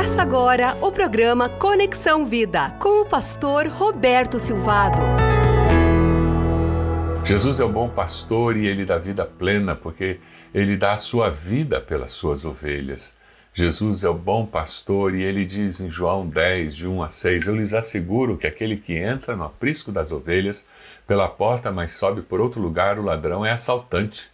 Começa agora o programa Conexão Vida com o pastor Roberto Silvado. Jesus é o bom pastor e ele dá vida plena porque ele dá a sua vida pelas suas ovelhas. Jesus é o bom pastor e ele diz em João 10, de 1 a 6: Eu lhes asseguro que aquele que entra no aprisco das ovelhas pela porta, mas sobe por outro lugar, o ladrão é assaltante.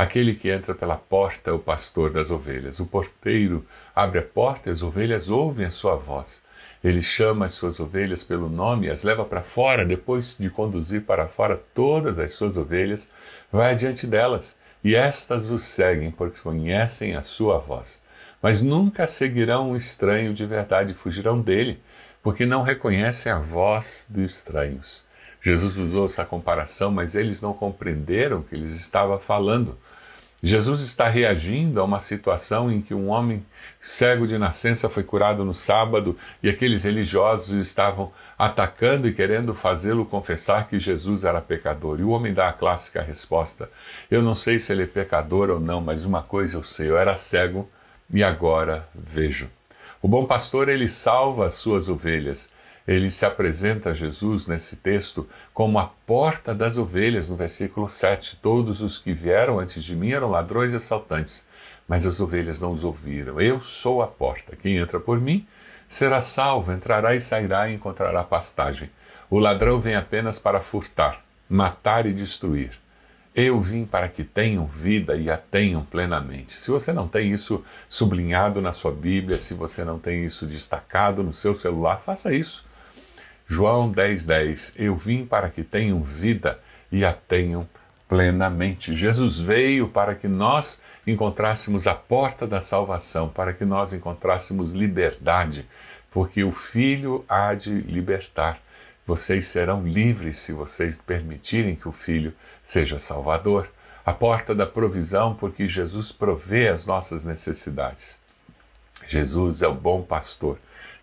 Aquele que entra pela porta é o pastor das ovelhas. O porteiro abre a porta e as ovelhas ouvem a sua voz. Ele chama as suas ovelhas pelo nome e as leva para fora. Depois de conduzir para fora todas as suas ovelhas, vai adiante delas e estas o seguem porque conhecem a sua voz. Mas nunca seguirão um estranho de verdade fugirão dele, porque não reconhecem a voz dos estranhos. Jesus usou essa comparação, mas eles não compreenderam que eles estava falando. Jesus está reagindo a uma situação em que um homem cego de nascença foi curado no sábado e aqueles religiosos estavam atacando e querendo fazê-lo confessar que Jesus era pecador. E o homem dá a clássica resposta: Eu não sei se ele é pecador ou não, mas uma coisa eu sei, eu era cego e agora vejo. O bom pastor ele salva as suas ovelhas ele se apresenta a Jesus nesse texto como a porta das ovelhas, no versículo 7. Todos os que vieram antes de mim eram ladrões e assaltantes, mas as ovelhas não os ouviram. Eu sou a porta. Quem entra por mim será salvo, entrará e sairá e encontrará pastagem. O ladrão vem apenas para furtar, matar e destruir. Eu vim para que tenham vida e a tenham plenamente. Se você não tem isso sublinhado na sua Bíblia, se você não tem isso destacado no seu celular, faça isso. João 10,10 10, Eu vim para que tenham vida e a tenham plenamente. Jesus veio para que nós encontrássemos a porta da salvação, para que nós encontrássemos liberdade, porque o Filho há de libertar. Vocês serão livres se vocês permitirem que o Filho seja Salvador. A porta da provisão, porque Jesus provê as nossas necessidades. Jesus é o bom pastor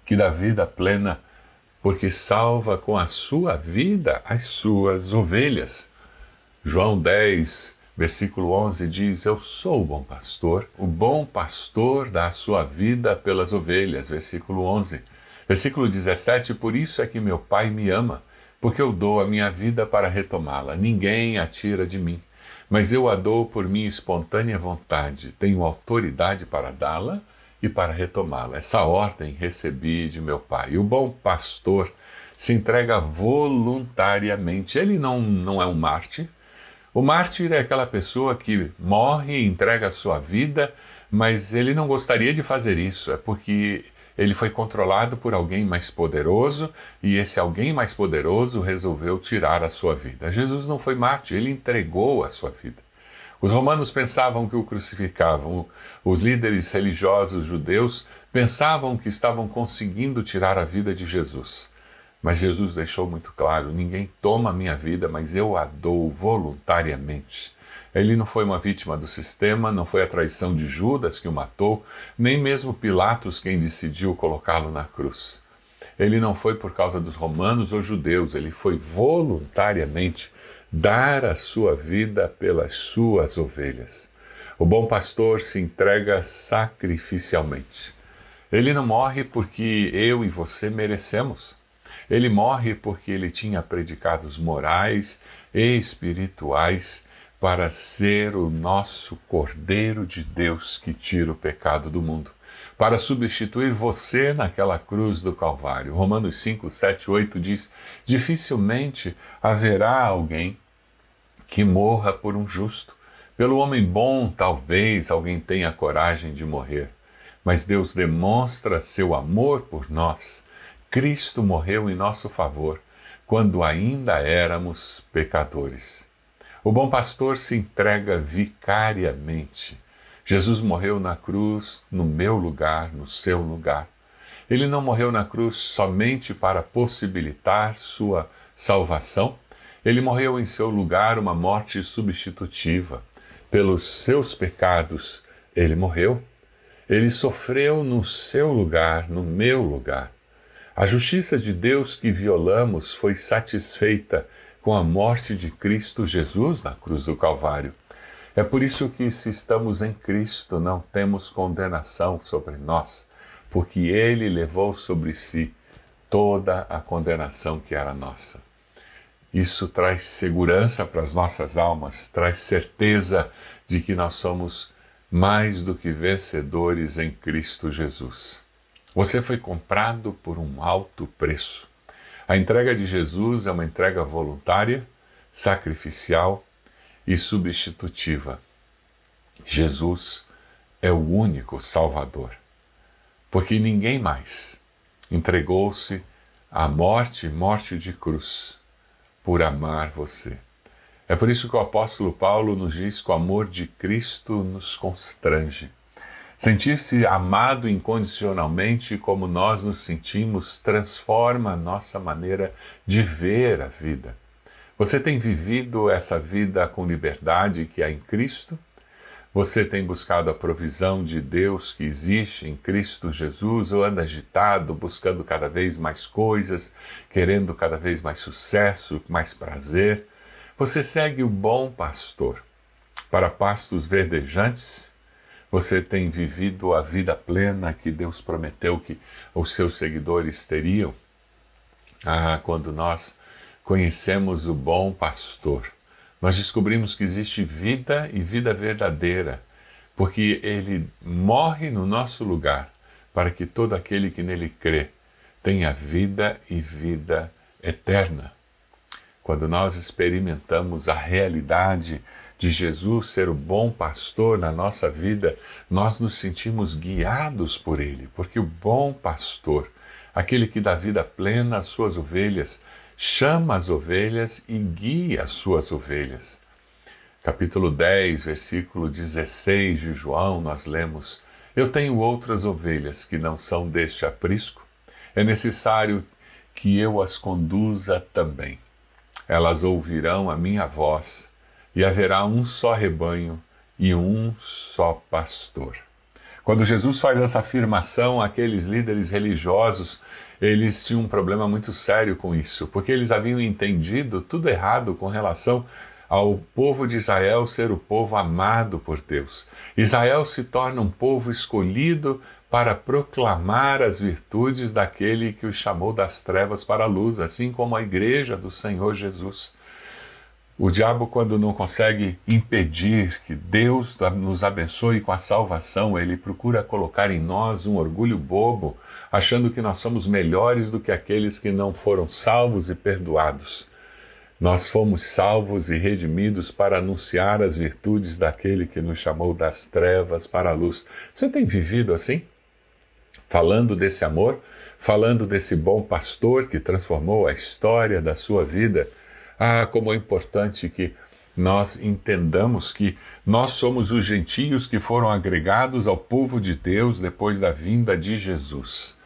que dá vida plena porque salva com a sua vida as suas ovelhas. João 10, versículo 11 diz: Eu sou o bom pastor, o bom pastor dá a sua vida pelas ovelhas. Versículo 11. Versículo 17: Por isso é que meu Pai me ama, porque eu dou a minha vida para retomá-la. Ninguém a tira de mim, mas eu a dou por minha espontânea vontade. Tenho autoridade para dá-la e para retomá-la. Essa ordem recebi de meu pai. O bom pastor se entrega voluntariamente. Ele não, não é um mártir. O mártir é aquela pessoa que morre entrega a sua vida, mas ele não gostaria de fazer isso. É porque ele foi controlado por alguém mais poderoso e esse alguém mais poderoso resolveu tirar a sua vida. Jesus não foi mártir, ele entregou a sua vida. Os romanos pensavam que o crucificavam, os líderes religiosos judeus pensavam que estavam conseguindo tirar a vida de Jesus. Mas Jesus deixou muito claro: ninguém toma a minha vida, mas eu a dou voluntariamente. Ele não foi uma vítima do sistema, não foi a traição de Judas que o matou, nem mesmo Pilatos quem decidiu colocá-lo na cruz. Ele não foi por causa dos romanos ou judeus, ele foi voluntariamente dar a sua vida pelas suas ovelhas. O bom pastor se entrega sacrificialmente. Ele não morre porque eu e você merecemos. Ele morre porque ele tinha predicados morais e espirituais para ser o nosso Cordeiro de Deus que tira o pecado do mundo para substituir você naquela cruz do Calvário. Romanos 5, 7, 8 diz: Dificilmente haverá alguém que morra por um justo. Pelo homem bom, talvez alguém tenha coragem de morrer, mas Deus demonstra seu amor por nós. Cristo morreu em nosso favor quando ainda éramos pecadores. O bom pastor se entrega vicariamente Jesus morreu na cruz no meu lugar, no seu lugar. Ele não morreu na cruz somente para possibilitar sua salvação, ele morreu em seu lugar uma morte substitutiva. Pelos seus pecados, ele morreu. Ele sofreu no seu lugar, no meu lugar. A justiça de Deus que violamos foi satisfeita com a morte de Cristo Jesus na cruz do Calvário. É por isso que, se estamos em Cristo, não temos condenação sobre nós. porque ele levou sobre si toda a condenação que era nossa. Isso traz segurança para as nossas almas, traz certeza de que nós somos mais do que vencedores em Cristo Jesus. Você foi comprado por um alto preço. A entrega de Jesus é uma entrega voluntária, sacrificial e substitutiva. Jesus é o único Salvador, porque ninguém mais entregou-se à morte, morte de cruz, por amar você. É por isso que o apóstolo Paulo nos diz que o amor de Cristo nos constrange. Sentir-se amado incondicionalmente como nós nos sentimos transforma a nossa maneira de ver a vida. Você tem vivido essa vida com liberdade que há em Cristo? Você tem buscado a provisão de Deus que existe em Cristo Jesus ou anda agitado, buscando cada vez mais coisas, querendo cada vez mais sucesso, mais prazer? Você segue o bom pastor para pastos verdejantes? Você tem vivido a vida plena que Deus prometeu que os seus seguidores teriam? Ah, quando nós conhecemos o bom pastor, nós descobrimos que existe vida e vida verdadeira, porque ele morre no nosso lugar para que todo aquele que nele crê tenha vida e vida eterna. Quando nós experimentamos a realidade de Jesus ser o bom pastor na nossa vida, nós nos sentimos guiados por ele, porque o bom pastor, aquele que dá vida plena às suas ovelhas, chama as ovelhas e guia as suas ovelhas. Capítulo 10, versículo 16 de João, nós lemos: Eu tenho outras ovelhas que não são deste aprisco, é necessário que eu as conduza também. Elas ouvirão a minha voz, e haverá um só rebanho e um só pastor. Quando Jesus faz essa afirmação, aqueles líderes religiosos, eles tinham um problema muito sério com isso, porque eles haviam entendido tudo errado com relação ao povo de Israel ser o povo amado por Deus. Israel se torna um povo escolhido para proclamar as virtudes daquele que os chamou das trevas para a luz, assim como a igreja do Senhor Jesus. O diabo, quando não consegue impedir que Deus nos abençoe com a salvação, ele procura colocar em nós um orgulho bobo, achando que nós somos melhores do que aqueles que não foram salvos e perdoados. Nós fomos salvos e redimidos para anunciar as virtudes daquele que nos chamou das trevas para a luz. Você tem vivido assim? Falando desse amor, falando desse bom pastor que transformou a história da sua vida ah, como é importante que nós entendamos que nós somos os gentios que foram agregados ao povo de Deus depois da vinda de Jesus.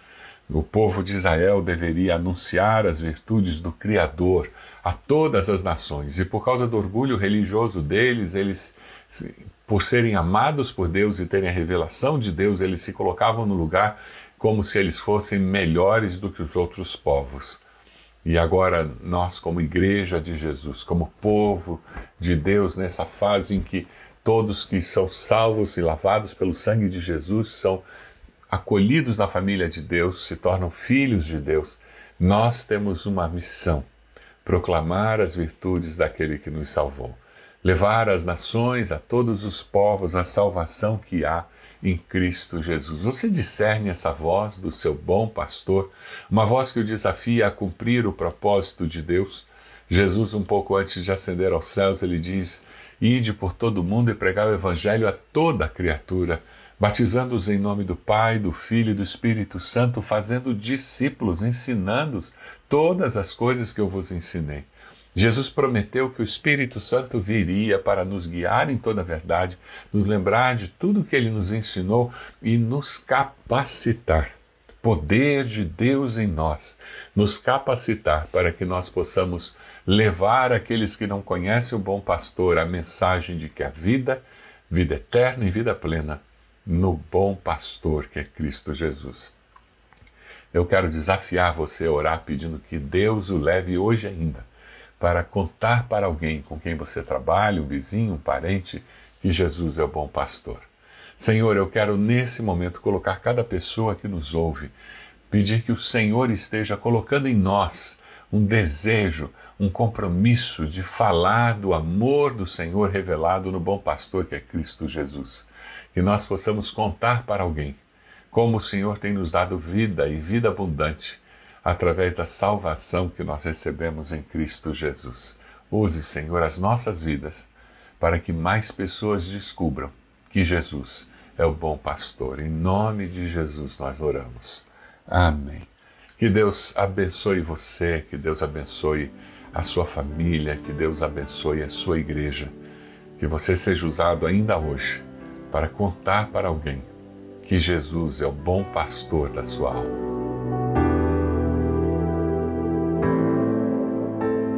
O povo de Israel deveria anunciar as virtudes do Criador a todas as nações, e por causa do orgulho religioso deles, eles, por serem amados por Deus e terem a revelação de Deus, eles se colocavam no lugar como se eles fossem melhores do que os outros povos. E agora nós, como igreja de Jesus, como povo de Deus, nessa fase em que todos que são salvos e lavados pelo sangue de Jesus são acolhidos na família de Deus, se tornam filhos de Deus, nós temos uma missão: proclamar as virtudes daquele que nos salvou, levar às nações, a todos os povos, a salvação que há em Cristo Jesus. Você discerne essa voz do seu bom pastor, uma voz que o desafia a cumprir o propósito de Deus. Jesus, um pouco antes de ascender aos céus, ele diz: Ide por todo o mundo e pregar o evangelho a toda criatura, batizando-os em nome do Pai, do Filho e do Espírito Santo, fazendo discípulos, ensinando-os todas as coisas que eu vos ensinei. Jesus prometeu que o Espírito Santo viria para nos guiar em toda a verdade, nos lembrar de tudo que ele nos ensinou e nos capacitar. Poder de Deus em nós, nos capacitar para que nós possamos levar aqueles que não conhecem o bom pastor a mensagem de que a vida, vida eterna e vida plena, no bom pastor que é Cristo Jesus. Eu quero desafiar você a orar pedindo que Deus o leve hoje ainda para contar para alguém com quem você trabalha, um vizinho, um parente, que Jesus é o bom pastor. Senhor, eu quero nesse momento colocar cada pessoa que nos ouve, pedir que o Senhor esteja colocando em nós um desejo, um compromisso de falar do amor do Senhor revelado no bom pastor que é Cristo Jesus. Que nós possamos contar para alguém como o Senhor tem nos dado vida e vida abundante através da salvação que nós recebemos em Cristo Jesus. Use, Senhor, as nossas vidas para que mais pessoas descubram que Jesus é o bom pastor. Em nome de Jesus nós oramos. Amém. Que Deus abençoe você, que Deus abençoe a sua família, que Deus abençoe a sua igreja. Que você seja usado ainda hoje para contar para alguém que Jesus é o bom pastor da sua alma.